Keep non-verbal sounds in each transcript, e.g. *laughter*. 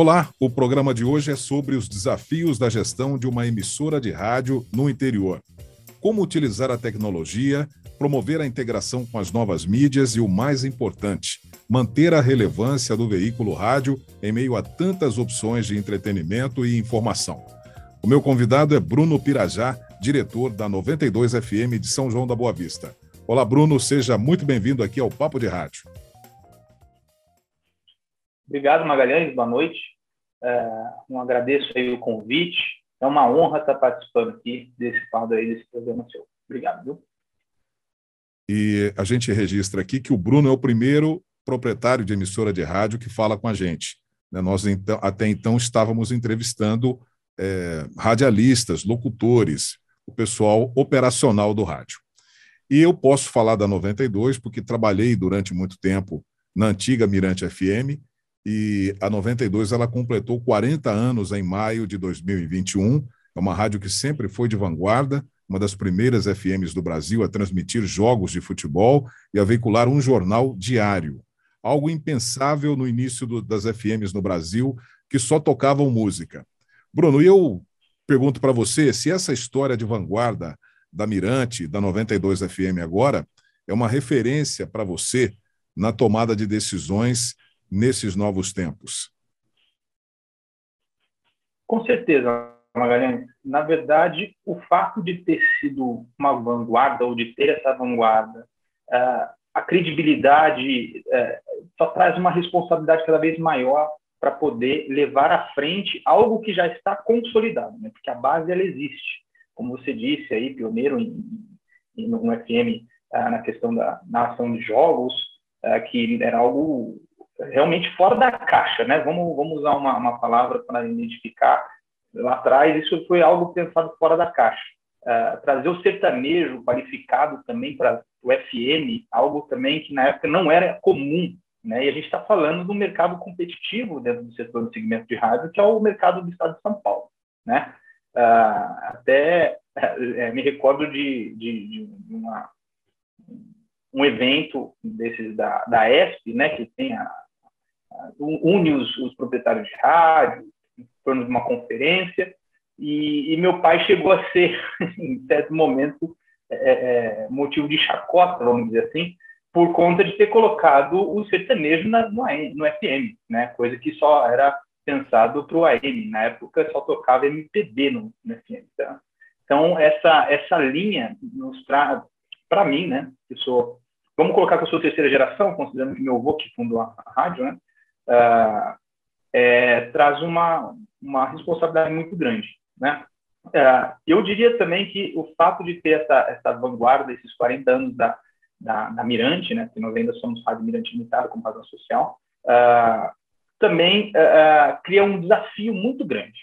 Olá, o programa de hoje é sobre os desafios da gestão de uma emissora de rádio no interior. Como utilizar a tecnologia, promover a integração com as novas mídias e o mais importante, manter a relevância do veículo rádio em meio a tantas opções de entretenimento e informação. O meu convidado é Bruno Pirajá, diretor da 92 FM de São João da Boa Vista. Olá, Bruno, seja muito bem-vindo aqui ao Papo de Rádio. Obrigado, Magalhães. Boa noite. É, um agradeço aí o convite. É uma honra estar participando aqui desse quadro aí, desse programa seu. Obrigado, viu? E a gente registra aqui que o Bruno é o primeiro proprietário de emissora de rádio que fala com a gente. Né? Nós então, até então estávamos entrevistando é, radialistas, locutores, o pessoal operacional do rádio. E eu posso falar da 92 porque trabalhei durante muito tempo na antiga Mirante FM e a 92 ela completou 40 anos em maio de 2021. É uma rádio que sempre foi de vanguarda, uma das primeiras FMs do Brasil a transmitir jogos de futebol e a veicular um jornal diário. Algo impensável no início do, das FMs no Brasil, que só tocavam música. Bruno, eu pergunto para você se essa história de vanguarda da Mirante, da 92 FM agora, é uma referência para você na tomada de decisões nesses novos tempos? Com certeza, Magalhães. Na verdade, o fato de ter sido uma vanguarda ou de ter essa vanguarda, uh, a credibilidade uh, só traz uma responsabilidade cada vez maior para poder levar à frente algo que já está consolidado, né? porque a base ela existe. Como você disse aí, pioneiro em, em, no FM ah, na questão da narração de jogos, que era algo realmente fora da caixa, né? Vamos, vamos usar uma, uma palavra para identificar. Lá atrás, isso foi algo pensado fora da caixa. Uh, trazer o sertanejo qualificado também para o FM, algo também que na época não era comum, né? E a gente está falando do mercado competitivo dentro do setor do segmento de rádio, que é o mercado do estado de São Paulo, né? Uh, até é, me recordo de, de, de uma, um evento desses da, da ESP, né, que tem a, une os, os, proprietários de rádio em torno de uma conferência e, e meu pai chegou a ser *laughs* em certo momento é, é, motivo de chacota vamos dizer assim por conta de ter colocado o sertanejo na, no, no FM né? Coisa que só era pensado para o AM na época só tocava MPB no, no FM tá? então essa essa linha nos traz para mim né que sou vamos colocar que eu sou terceira geração considerando que meu avô que fundou a, a rádio né uh, é, traz uma, uma responsabilidade muito grande. Né? Uh, eu diria também que o fato de ter essa, essa vanguarda, esses 40 anos da, da, da Mirante, né, que nós ainda somos Rádio Mirante Limitada como razão social, uh, também cria um desafio muito grande.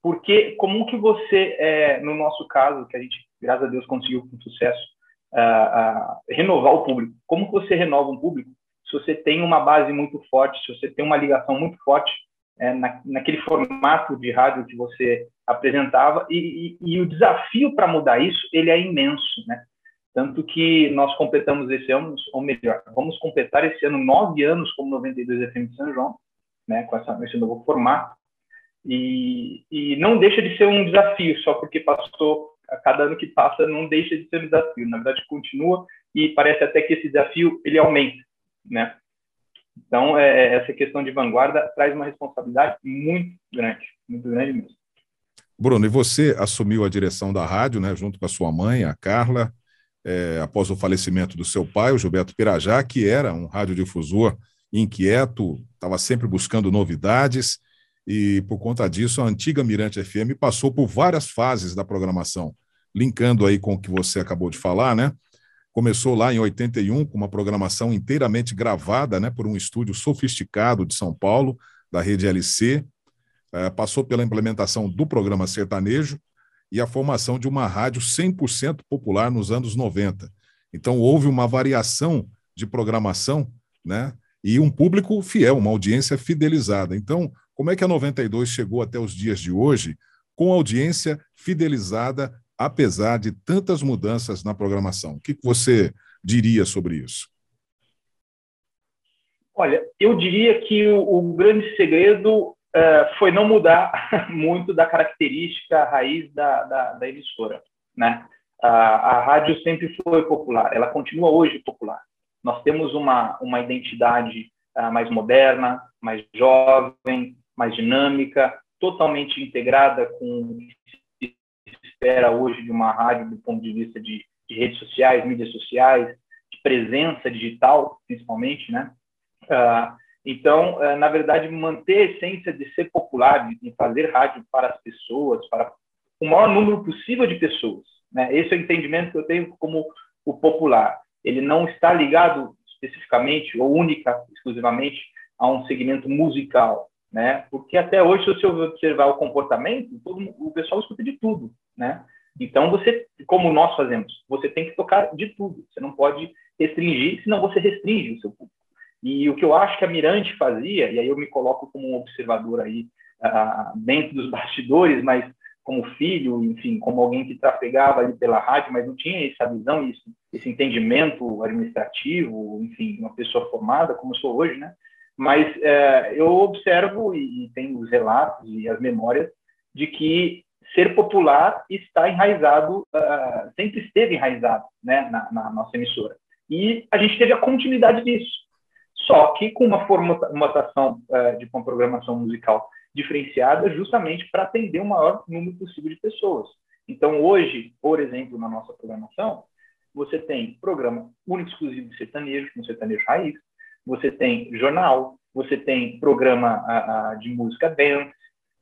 Porque como que você, é, no nosso caso, que a gente, graças a Deus, conseguiu com sucesso, renovar o público, como que você renova um público se você tem uma base muito forte, se você tem uma ligação muito forte é, na, naquele formato de rádio que você apresentava, e, e, e o desafio para mudar isso, ele é imenso, né? Tanto que nós completamos esse ano, ou melhor, vamos completar esse ano nove anos como 92 FM de São João, né, com essa, esse novo formato, e, e não deixa de ser um desafio, só porque passou, a cada ano que passa, não deixa de ser um desafio, na verdade continua, e parece até que esse desafio, ele aumenta, né? Então, é, é, essa questão de vanguarda traz uma responsabilidade muito grande, muito grande mesmo. Bruno, e você assumiu a direção da rádio, né, junto com a sua mãe, a Carla, é, após o falecimento do seu pai, o Gilberto Pirajá, que era um radiodifusor inquieto, estava sempre buscando novidades, e por conta disso, a antiga Mirante FM passou por várias fases da programação, linkando aí com o que você acabou de falar, né? Começou lá em 81 com uma programação inteiramente gravada né, por um estúdio sofisticado de São Paulo, da rede LC. É, passou pela implementação do programa sertanejo e a formação de uma rádio 100% popular nos anos 90. Então, houve uma variação de programação né, e um público fiel, uma audiência fidelizada. Então, como é que a 92 chegou até os dias de hoje com audiência fidelizada apesar de tantas mudanças na programação. O que você diria sobre isso? Olha, eu diria que o, o grande segredo uh, foi não mudar *laughs* muito da característica raiz da, da, da emissora. Né? A, rádio sempre foi popular, ela continua hoje popular. Nós temos uma, uma identidade uh, mais moderna, mais jovem, mais dinâmica, totalmente integrada com o espera hoje de uma rádio do ponto de vista de, de redes sociais, mídias sociais, de presença digital, principalmente, né? Uh, então, uh, na verdade, manter a essência de ser popular, de fazer rádio para as pessoas, para o maior número possível de pessoas. Né? Esse é o entendimento que eu tenho como o popular. Ele não está ligado especificamente ou única, exclusivamente a um segmento musical, né? Porque até hoje, se você observar o comportamento, todo, o pessoal escuta de tudo, né? Então, você, como nós fazemos, você tem que tocar de tudo. Você não pode restringir, senão você restringe o seu público. E o que eu acho que a Mirante fazia, e aí eu me coloco como um observador aí dentro dos *laughs* bastidores, mas como filho, enfim, como alguém que trafegava ali pela rádio, mas não tinha essa visão, esse, esse entendimento administrativo, enfim, uma pessoa formada, como sou hoje, né? Mas é, eu observo e, e os relatos e as memórias de que ser popular está enraizado, uh, sempre esteve enraizado né, na, na, nossa emissora. E a gente teve a continuidade disso. Só que com uma formatação uh, de uma programação musical diferenciada justamente para atender o maior número possível de pessoas. Então, hoje, por exemplo, na nossa programação, você tem programa único exclusivo de sertanejo, com sertanejo raiz, você tem jornal, você tem programa uh, de música dance,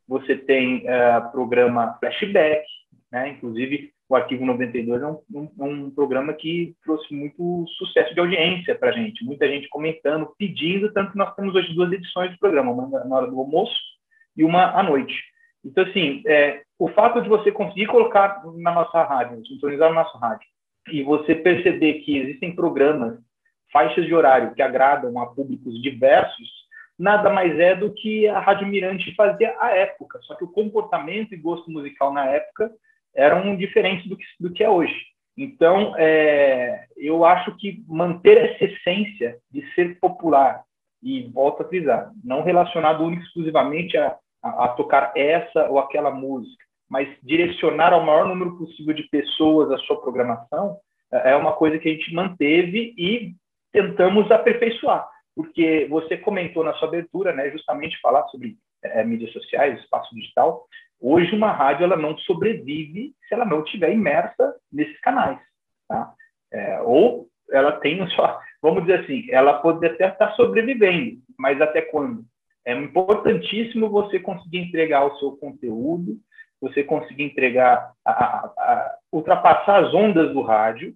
você tem uh, programa flashback, né? Inclusive, o Arquivo 92 é um, um, um programa que trouxe muito sucesso de audiência para a gente. Muita gente comentando, pedindo, tanto que nós temos hoje duas edições do programa, uma na hora do almoço e uma à noite. Então, assim, é, o fato de você conseguir colocar na nossa rádio, sintonizar na nossa rádio, e você perceber que existem programas, faixas de horário que agradam a públicos diversos, nada mais é do que a Rádio Mirante fazia à época. Só que o comportamento e gosto musical na época eram diferentes do que, do que é hoje. Então, é, eu acho que manter essa essência de ser popular, e volto a frisar, não relacionado exclusivamente a, a, a, tocar essa ou aquela música, mas direcionar ao maior número possível de pessoas a sua programação, é, é uma coisa que a gente manteve e tentamos aperfeiçoar, porque você comentou na sua abertura, né, justamente falar sobre é, mídias sociais, espaço digital. Hoje uma rádio ela não sobrevive se ela não estiver imersa nesses canais, tá? É, ou ela tem *laughs* só, vamos dizer assim, ela pode até estar sobrevivendo, mas até quando? É importantíssimo você conseguir entregar o seu conteúdo, você conseguir entregar, a, a, a, ultrapassar as ondas do rádio,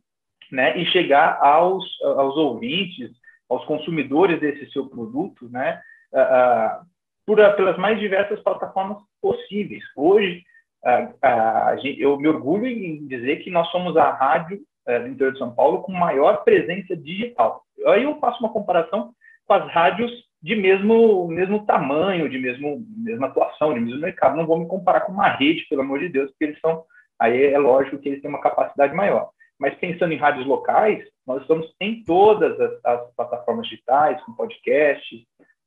né, e chegar aos, aos ouvintes, aos consumidores desse seu produto, né, uh, por, pelas mais diversas plataformas possíveis. Hoje, uh, eu me orgulho em dizer que nós somos a rádio uh, do interior de São Paulo com maior presença digital. Aí eu faço uma comparação com as rádios de mesmo, mesmo tamanho, de mesmo, mesma atuação, de mesmo mercado. Não vou me comparar com uma rede, pelo amor de Deus, porque eles são, aí é lógico que eles têm uma capacidade maior. Mas pensando em rádios locais, nós estamos em todas as, as plataformas digitais, com podcasts,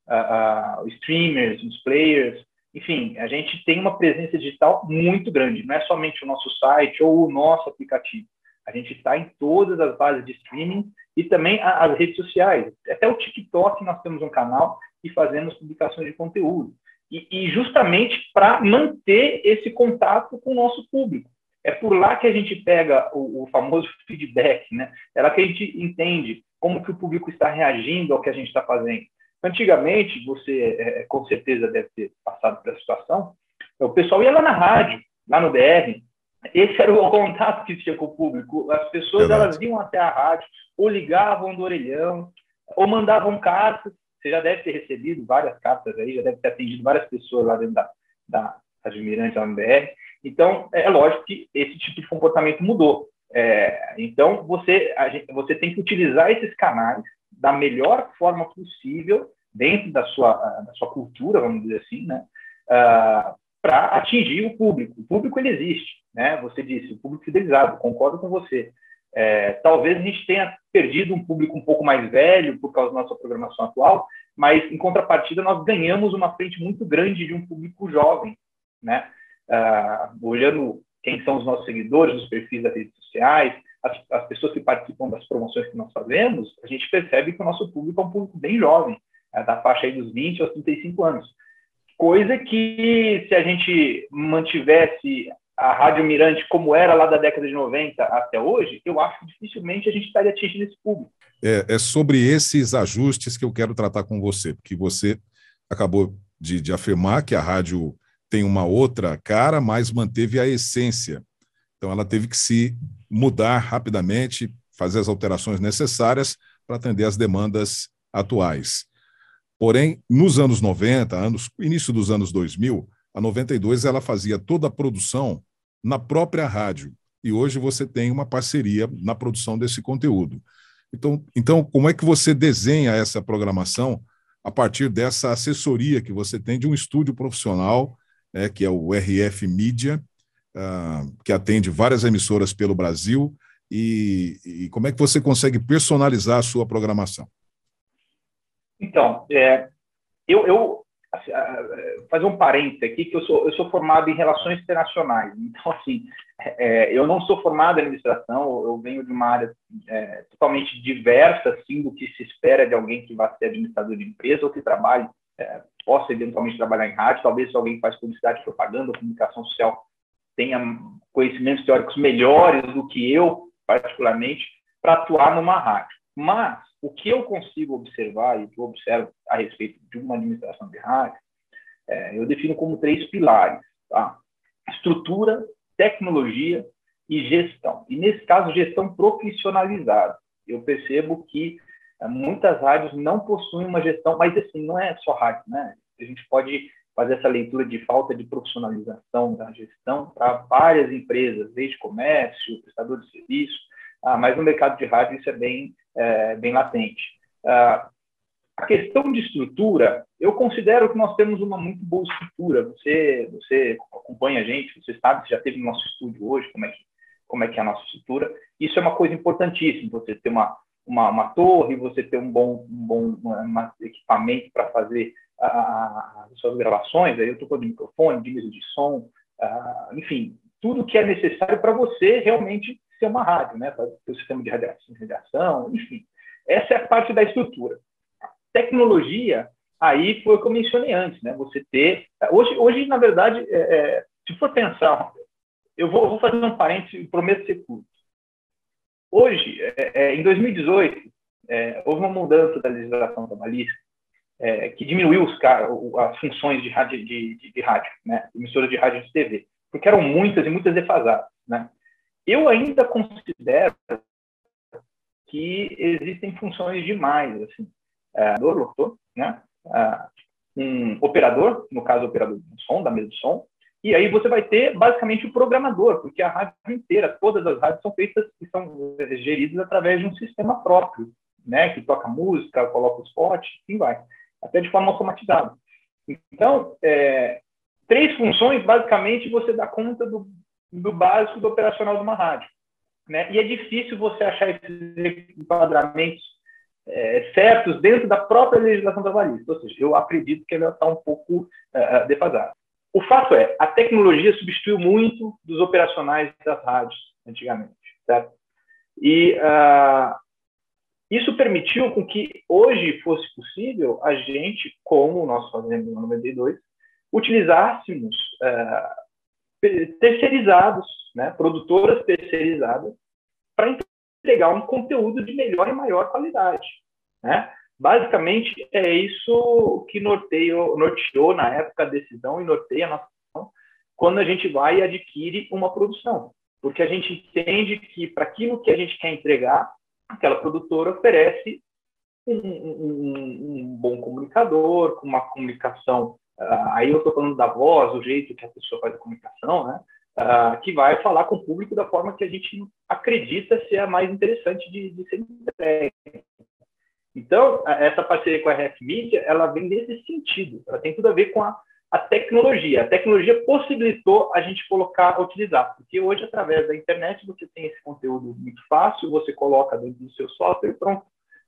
uh, uh, streamers, os players, enfim, a gente tem uma presença digital muito grande. Não é somente o nosso site ou o nosso aplicativo. A gente está em todas as bases de streaming e também as redes sociais. Até o TikTok nós temos um canal e fazemos publicações de conteúdo. E, e justamente para manter esse contato com o nosso público. É por lá que a gente pega o, o, famoso feedback, né? É lá que a gente entende como que o público está reagindo ao que a gente está fazendo. Antigamente, você é, com certeza deve ter passado essa situação, o pessoal ia lá na rádio, lá no DR, esse era o *laughs* contato que tinha com o público. As pessoas elas iam até a rádio, ou ligavam do orelhão, ou mandavam cartas. Você já deve ter recebido várias cartas aí, já deve ter atendido várias pessoas lá dentro da, da Admirante, lá no BR. Então, é lógico que esse tipo de comportamento mudou. É, então, você, gente, você tem que utilizar esses canais da melhor forma possível, dentro da sua, da sua cultura, vamos dizer assim, né? Uh, para atingir o público. O público ele existe, né? Você disse, o público fidelizado, concordo com você. É, talvez a gente tenha perdido um público um pouco mais velho por causa da nossa programação atual, mas em contrapartida nós ganhamos uma frente muito grande de um público jovem, né? Uh, olhando quem são os nossos seguidores, os perfis das redes sociais, as, as, pessoas que participam das promoções que nós fazemos, a gente percebe que o nosso público é um público bem jovem, é da faixa dos 20 aos 35 anos. Coisa que, se a gente mantivesse a Rádio Mirante como era lá da década de 90 até hoje, eu acho que dificilmente a gente estaria atingindo esse público. É, é sobre esses ajustes que eu quero tratar com você, porque você acabou de, de afirmar que a rádio tem uma outra cara, mas manteve a essência. Então, ela teve que se mudar rapidamente, fazer as alterações necessárias para atender às demandas atuais. Porém, nos anos 90, anos, início dos anos 2000, a 92 ela fazia toda a produção na própria rádio. E hoje você tem uma parceria na produção desse conteúdo. Então, então, como é que você desenha essa programação a partir dessa assessoria que você tem de um estúdio profissional, né, que é o RF Mídia, uh, que atende várias emissoras pelo Brasil, e, e, como é que você consegue personalizar a sua programação? Então, é, eu, eu assim, fazer um parênteses aqui, que eu sou, eu sou formado em relações internacionais. Então, assim, é, eu não sou formado em administração, eu venho de uma área é, totalmente diversa, assim, do que se espera de alguém que vai ser administrador de empresa ou que trabalhe, é, possa eventualmente trabalhar em rádio, talvez alguém que faz publicidade, propaganda, comunicação social tenha conhecimentos teóricos melhores do que eu, particularmente, para atuar numa rádio. Mas o que eu consigo observar e que eu observo a respeito de uma administração de rádio, é, eu defino como três pilares: tá? estrutura, tecnologia e gestão. E nesse caso, gestão profissionalizada. Eu percebo que muitas rádios não possuem uma gestão, mas assim, não é só rádio, né? A gente pode fazer essa leitura de falta de profissionalização da gestão para várias empresas, desde comércio, prestador de serviço, ah, mas no mercado de rádio isso é bem, é, bem latente. Ah, a questão de estrutura, eu considero que nós temos uma muito boa estrutura. Você, você acompanha a gente, você sabe, você já teve no nosso estúdio hoje, como é que, como é, que é a nossa estrutura. Isso é uma coisa importantíssima, você ter uma, uma, uma torre, você ter um bom, um bom equipamento para fazer as suas gravações, aí eu estou de microfone, de mesa de som, uh, enfim, tudo que é necessário para você realmente ser uma rádio, né? Para o sistema de radiação, radiação, enfim. Essa é a parte da estrutura. Tecnologia, aí foi o que eu mencionei antes, né? Você ter. Hoje, hoje na verdade, é, é, se for pensar, eu vou, vou, fazer um parênteses, prometo ser curto. Hoje, é, é em 2018, é, houve uma mudança da legislação trabalhista é, que diminuiu os, as funções de rádio, de, de, de rádio, né? Emissora de rádio e de TV, porque eram muitas e muitas defasadas, né? Eu ainda considero que existem funções demais, assim, é, locutor, né? Um operador, no caso, operador de som, da mesa de som, e aí você vai ter basicamente o programador, porque a rádio inteira, todas as rádios são feitas e são geridas através de um sistema próprio, né? Que toca música, coloca os potes, assim vai, até de forma automatizada. Então, é, três funções, basicamente, você dá conta do, do básico do operacional de uma rádio. Né? E é difícil você achar esses enquadramentos é, certos dentro da própria legislação trabalhista. Ou seja, eu acredito que ela está um pouco é, defasada. O fato é, a tecnologia substituiu muito dos operacionais das rádios antigamente, certo? E uh, isso permitiu com que hoje fosse possível a gente, como nós fazemos no 92, utilizássemos uh, terceirizados, né, produtoras terceirizadas, para entregar um conteúdo de melhor e maior qualidade. Né? Basicamente, é isso que norteou, norteou na época a decisão e norteia a nossa decisão quando a gente vai e adquire uma produção. Porque a gente entende que, para aquilo que a gente quer entregar, aquela produtora oferece um, um, um bom comunicador, com uma comunicação Uh, aí eu estou falando da voz, o jeito que a pessoa faz a comunicação, né? Uh, que vai falar com o público da forma que a gente acredita ser a mais interessante de, de ser entregue. Então, essa parceria com a RF Media, ela vem nesse sentido. Ela tem tudo a ver com a, a tecnologia. A tecnologia possibilitou a gente colocar, utilizar, porque hoje, através da internet, você tem esse conteúdo muito fácil, você coloca dentro do seu software e pronto,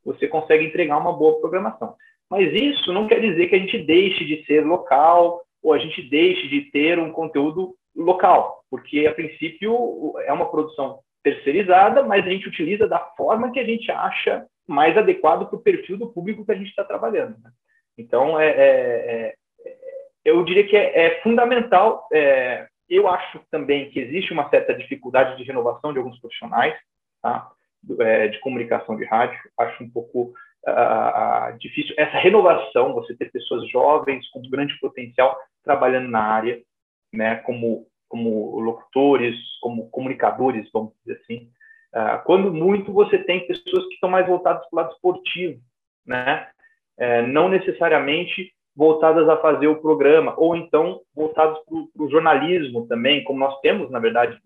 você consegue entregar uma boa programação. Mas isso não quer dizer que a gente deixe de ser local ou a gente deixe de ter um conteúdo local, porque a princípio é uma produção terceirizada, mas a gente utiliza da forma que a gente acha mais adequado para o perfil do público que a gente está trabalhando. Né? Então, é, é, é, eu diria que é, é fundamental. É, eu acho também que existe uma certa dificuldade de renovação de alguns profissionais tá? É, de comunicação de rádio. Acho um pouco uh, difícil essa renovação, você ter pessoas jovens com grande potencial trabalhando na área, né, como como locutores, como comunicadores, vamos dizer assim. Uh, quando muito você tem pessoas que estão mais voltadas para o lado esportivo, né? Uh, não necessariamente voltadas a fazer o programa, ou então voltados para o jornalismo também, como nós temos, na verdade,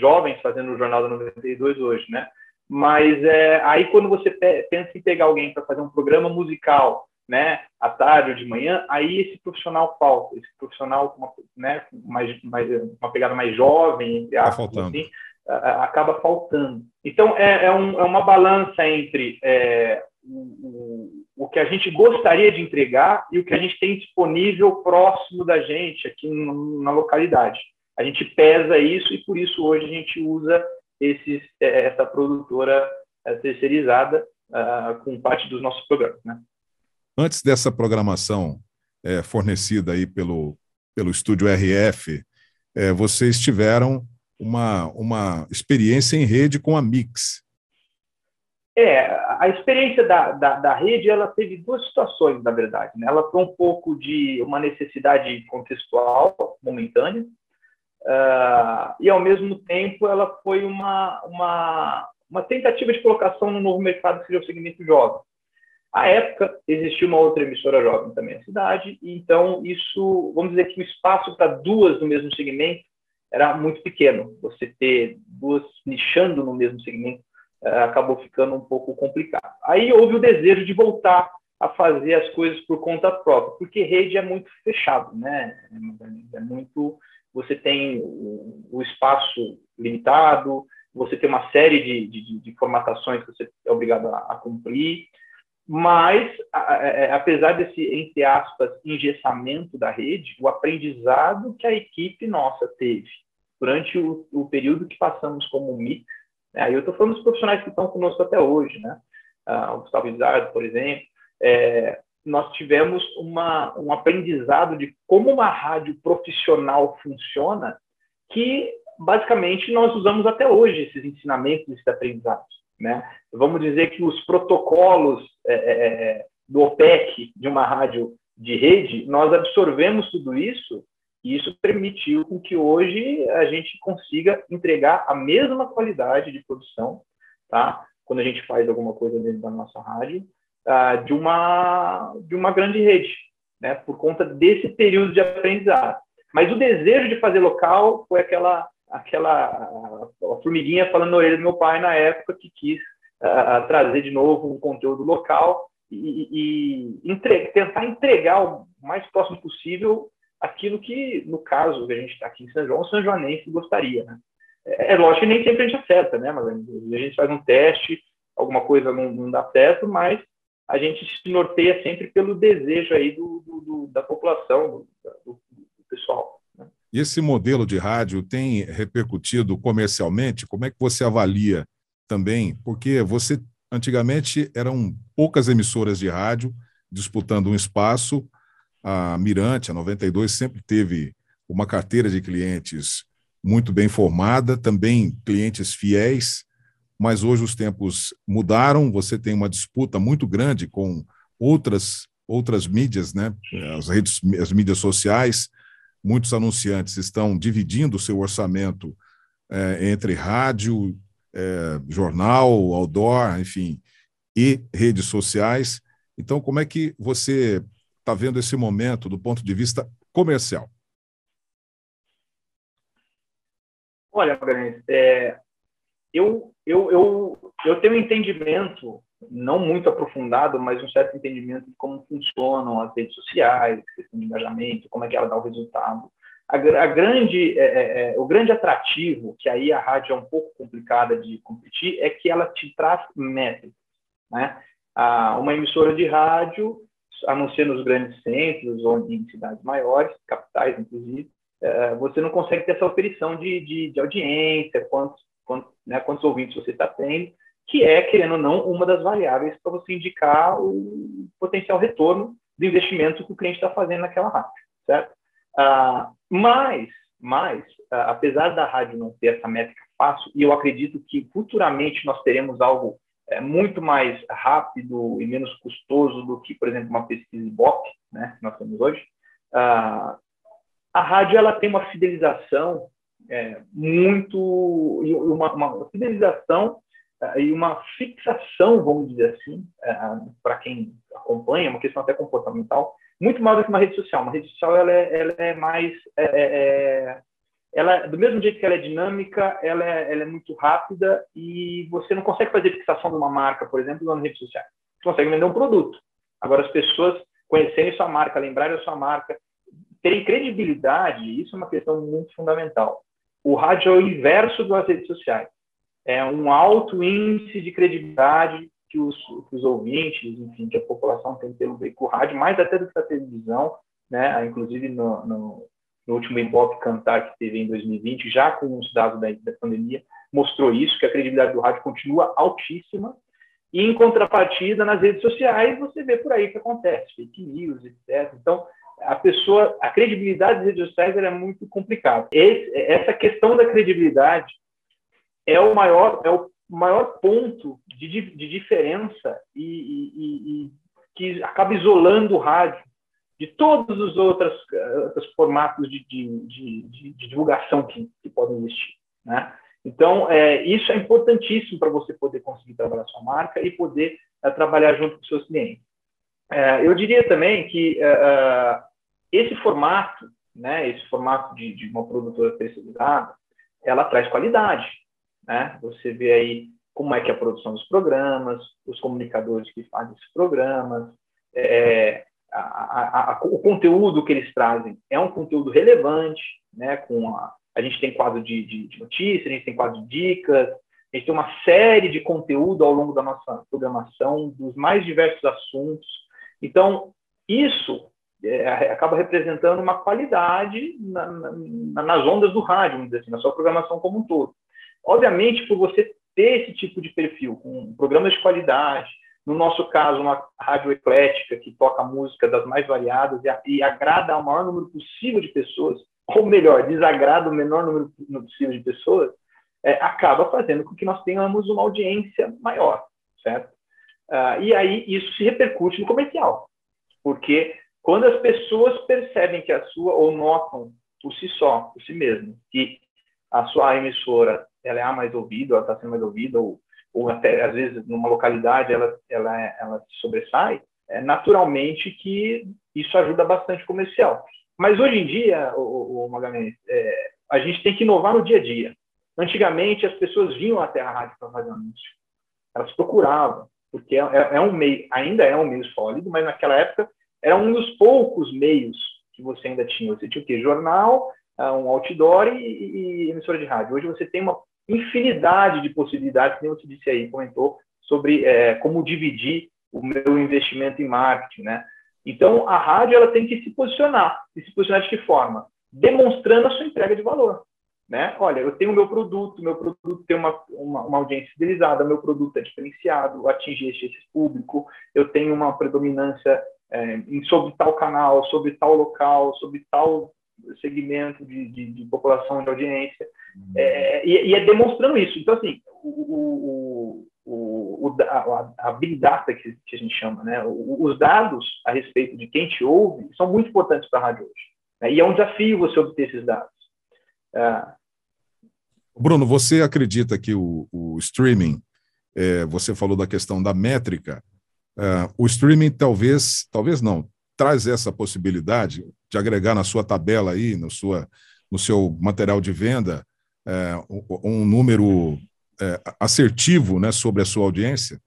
jovens fazendo o Jornal da 92 hoje, né? Mas é, aí quando você pensa em pegar alguém para fazer um programa musical, né, à tarde ou de manhã, aí esse profissional falta, esse profissional com uma, né, mais, mais, uma pegada mais jovem, tá aspas, tá assim, acaba faltando. Então, é, é, um, é uma balança entre é, o, o, que a gente gostaria de entregar e o que a gente tem disponível próximo da gente aqui na localidade. A gente pesa isso e por isso hoje a gente usa esses, é, essa produtora é, terceirizada uh, com parte dos nossos programas. Né? Antes dessa programação é, fornecida aí pelo, pelo estúdio RF, vocês tiveram uma, uma experiência em rede com a Mix. É, a experiência da, da, da, rede, ela teve duas situações, na verdade. Né? Ela foi um pouco de uma necessidade contextual, momentânea, uh, e, ao mesmo tempo, ela foi uma, uma, uma tentativa de colocação no novo mercado que seria o segmento jovem. À época, existia uma outra emissora jovem também na cidade, então isso, vamos dizer que o espaço para duas no mesmo segmento era muito pequeno. Você ter duas nichando no mesmo segmento uh, acabou ficando um pouco complicado. Aí houve o desejo de voltar a fazer as coisas por conta própria, porque rede é muito fechado, né? É muito, você tem o, espaço limitado, você tem uma série de, de, de, formatações que você é obrigado a, a cumprir, mas, é, apesar desse, entre aspas, engessamento da rede, o aprendizado que a equipe nossa teve durante o, o período que passamos como mix, né? aí eu estou falando dos profissionais que estão conosco até hoje, né? Ah, o Gustavo Izardo, por exemplo, é, nós tivemos uma, um aprendizado de como uma rádio profissional funciona, que basicamente nós usamos até hoje esses ensinamentos, esses aprendizados. Né? Vamos dizer que os protocolos é, é, é, do OPEC de uma rádio de rede, nós absorvemos tudo isso e isso permitiu com que hoje a gente consiga entregar a mesma qualidade de produção, tá? quando a gente faz alguma coisa dentro da nossa rádio, uh, de, uma, de uma grande rede, né? por conta desse período de aprendizado. Mas o desejo de fazer local foi aquela aquela a formiguinha falando na orelha do meu pai na época que quis uh, trazer de novo um conteúdo local e, e entre, tentar entregar o mais próximo possível aquilo que, no caso a gente está aqui em São João, o São Joanense gostaria. Né? É, é, lógico que nem sempre a gente acerta, né? mas a gente faz um teste, alguma coisa não, não dá certo, mas a gente se norteia sempre pelo desejo aí do, do, do da população, do, do pessoal. E esse modelo de rádio tem repercutido comercialmente? Como é que você avalia também? Porque você antigamente eram poucas emissoras de rádio disputando um espaço. A Mirante, a 92, sempre teve uma carteira de clientes muito bem formada, também clientes fiéis, mas hoje os tempos mudaram, você tem uma disputa muito grande com outras outras mídias, né? As redes, as mídias sociais, muitos anunciantes estão dividindo o seu orçamento é, entre rádio, é, jornal, outdoor, enfim, e redes sociais. Então, como é que você está vendo esse momento do ponto de vista comercial? Olha, é, eu, eu, eu, eu tenho um entendimento não muito aprofundado, mas um certo entendimento de como funcionam as redes sociais, questão de engajamento, como é que ela dá o resultado. A, a grande, é, é, é, o grande atrativo, que aí a rádio é um pouco complicada de competir, é que ela te traz métricas. Né? Uma emissora de rádio anuncia nos grandes centros ou em cidades maiores, capitais inclusive, é, você não consegue ter essa operação de, de, de audiência, quantos, quantos, né, quantos ouvintes você está tendo, que é, querendo ou não, uma das variáveis para você indicar o potencial retorno do investimento que o cliente está fazendo naquela rádio, certo? Ah, mas, mas ah, apesar da rádio não ter essa métrica fácil, e eu acredito que futuramente nós teremos algo é, muito mais rápido e menos custoso do que, por exemplo, uma pesquisa Ibope, né, que nós temos hoje, ah, a rádio ela tem uma fidelização é, muito uma, uma, fidelização e uma fixação, vamos dizer assim, é, para quem acompanha, uma questão até comportamental, muito mais do que uma rede social. Uma rede social ela é, ela é mais é, é, ela do mesmo jeito que ela é dinâmica, ela é, ela é, muito rápida e você não consegue fazer fixação de uma marca, por exemplo, nas redes sociais. Você consegue vender um produto. Agora as pessoas conhecerem sua marca, lembrarem a sua marca, terem credibilidade, isso é uma questão muito fundamental. O rádio é o inverso das redes sociais. É um alto índice de credibilidade que os, que os ouvintes, enfim, que a população tem pelo veículo rádio, mais até do que a televisão, né? Inclusive no, no, no último Ibope Cantar que teve em 2020, já com os dados da, da pandemia, mostrou isso, que a credibilidade do rádio continua altíssima, e em contrapartida, nas redes sociais, você vê por aí o que acontece, fake news, etc. Então, a pessoa, a credibilidade das redes sociais é muito complicada. Essa questão da credibilidade é o maior, é o maior ponto de, de diferença e, e, e, que acaba isolando o rádio de todos os outros, outros formatos de, de, de divulgação que, que, podem existir. Né? Então, é, isso é importantíssimo para você poder conseguir trabalhar sua marca e poder é, trabalhar junto com seus clientes. É, eu diria também que é, é, esse formato, né, esse formato de, de, uma produtora terceirizada, ela traz qualidade. Né? Você vê aí como é que é a produção dos programas, os comunicadores que fazem esses programas, é, a, a, a, o conteúdo que eles trazem é um conteúdo relevante, né? Com a, a gente tem quadro de, de, de notícias, a gente tem quadro de dicas, a gente tem uma série de conteúdo ao longo da nossa programação, dos mais diversos assuntos. Então, isso é, acaba representando uma qualidade na, na, nas ondas do rádio, assim, na sua programação como um todo. Obviamente, por você ter esse tipo de perfil, com programas de qualidade, no nosso caso, uma rádio eclética que toca música das mais variadas e, agrada ao maior número possível de pessoas, ou melhor, desagrada o menor número possível de pessoas, é, acaba fazendo com que nós tenhamos uma audiência maior, certo? Uh, e aí isso se repercute no comercial, porque quando as pessoas percebem que a sua, ou notam por si só, por si mesmo, que a sua emissora ela é a mais ouvida, ela está sendo mais ouvida, ou, ou até, às vezes, numa localidade ela, ela, ela sobressai, é, naturalmente que isso ajuda bastante o comercial. Mas hoje em dia, o, o Magalhães, é, a gente tem que inovar no dia a dia. Antigamente, as pessoas vinham até a rádio para fazer anúncio. Elas procuravam, porque é, é, é um meio, ainda é um meio sólido, mas naquela época era um dos poucos meios que você ainda tinha. Você tinha o quê? Jornal, ah, um outdoor e, e, emissora de rádio. Hoje você tem uma infinidade de possibilidades, como você disse aí, comentou, sobre é, como dividir o meu investimento em marketing, né? Então, a rádio ela tem que se posicionar. E se posicionar de que forma? Demonstrando a sua entrega de valor. Né? Olha, eu tenho o meu produto, meu produto tem uma, uma, uma audiência fidelizada, meu produto é diferenciado, atinge esse, esse público, eu tenho uma predominância é, sobre tal canal, sobre tal local, sobre tal segmento de, de, de população de audiência. É, e, e, é demonstrando isso. Então, assim, o, o, o, a, a Big Data, que, que, a gente chama, né? os dados a respeito de quem te ouve são muito importantes para a rádio hoje. Né? E é um desafio você obter esses dados. É... Bruno, você acredita que o, o streaming, é, você falou da questão da métrica, Uh, o streaming talvez, talvez não, traz essa possibilidade de agregar na sua tabela aí, no, sua, no seu material de venda, uh, um número uh, assertivo né, sobre a sua audiência?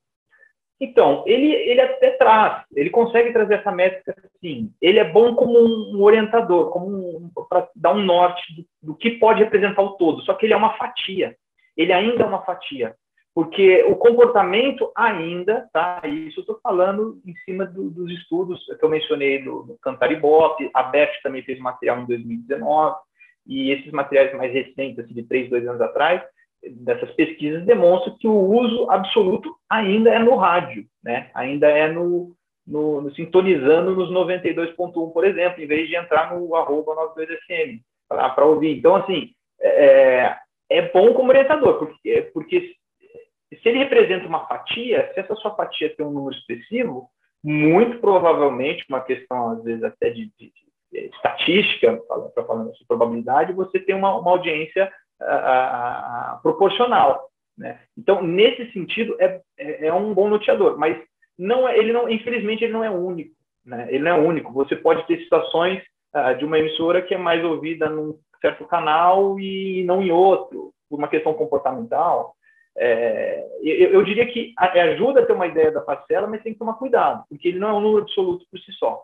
Então, ele, ele até traz, ele consegue trazer essa métrica sim. Ele é bom como um orientador, como um, para dar um norte do, do, que pode representar o todo, só que ele é uma fatia. Ele ainda é uma fatia. Porque o comportamento ainda, tá? Isso eu estou falando em cima do, dos estudos que eu mencionei do, Ibope, a BEF também fez material em 2019, e esses materiais mais recentes, assim, de três, dois anos atrás, dessas pesquisas demonstram que o uso absoluto ainda é no rádio, né? ainda é no, no, no sintonizando nos 92.1, por exemplo, em vez de entrar no arroba 92FM para ouvir. Então, assim, é, é bom como orientador, porque, porque se ele representa uma fatia, se essa sua fatia tem um número expressivo, muito provavelmente, uma questão, às vezes, até de, de, de estatística, para falar nessa probabilidade, você tem uma, uma audiência a, a, proporcional. Né? Então, nesse sentido, é, é, é, um bom noteador, mas não é, ele não, infelizmente, ele não é único. Né? Ele não é único. Você pode ter situações uh, de uma emissora que é mais ouvida num certo canal e não em outro, por uma questão comportamental. É, eu, eu, diria que ajuda a ter uma ideia da parcela, mas tem que tomar cuidado, porque ele não é um número absoluto por si só.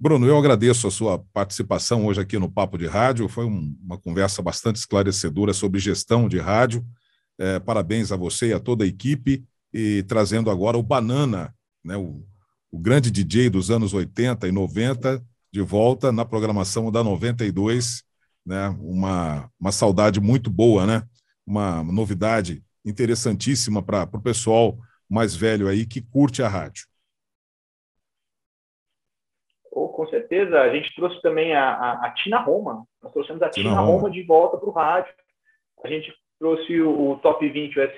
Bruno, eu agradeço a sua participação hoje aqui no Papo de Rádio. Foi um, uma conversa bastante esclarecedora sobre gestão de rádio. É, parabéns a você e a toda a equipe. E trazendo agora o Banana, né, o, o grande DJ dos anos 80 e 90, de volta na programação da 92. Né, uma, uma saudade muito boa, né? Uma novidade interessantíssima para o pessoal mais velho aí que curte a rádio. Oh, com certeza. A gente trouxe também a, a, a Tina Roma. Nós trouxemos a Tina, Tina Roma. Roma. de volta para o rádio. A gente trouxe o, o Top 20 US,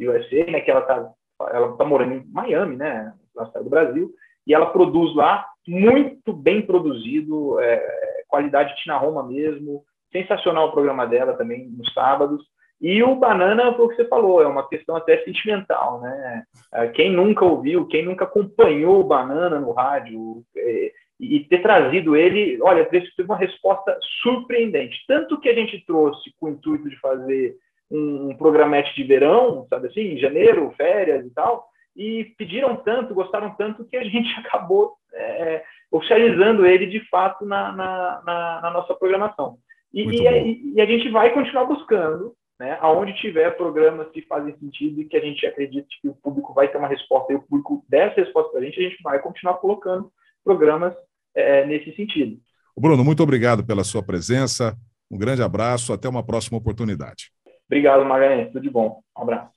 USA, né, que ela está ela tá morando em Miami, né, na cidade do Brasil, e ela produz lá, muito bem produzido, é, qualidade Tina Roma mesmo, sensacional o programa dela também nos sábados. E o banana foi o que você falou, é uma questão até sentimental, né? É, quem nunca ouviu, quem nunca acompanhou o banana no rádio é, e ter trazido ele, olha, teve uma resposta surpreendente. Tanto que a gente trouxe com o intuito de fazer um programete de verão, sabe assim, em janeiro, férias e tal, e pediram tanto, gostaram tanto que a gente *laughs* acabou é, oficializando ele de fato na, na, na, na nossa programação. E, e, e, a gente vai continuar buscando né, aonde tiver programas que fazem sentido e que a gente acredita que o público vai ter uma resposta e o público der essa resposta para a gente, a gente vai continuar colocando programas é, nesse sentido. Bruno, muito obrigado pela sua presença. Um grande abraço, até uma próxima oportunidade. Obrigado, Magalhães. Tudo de bom. Um abraço.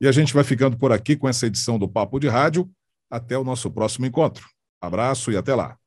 E a gente vai ficando por aqui com essa edição do Papo de Rádio. Até o nosso próximo encontro. Abraço e até lá.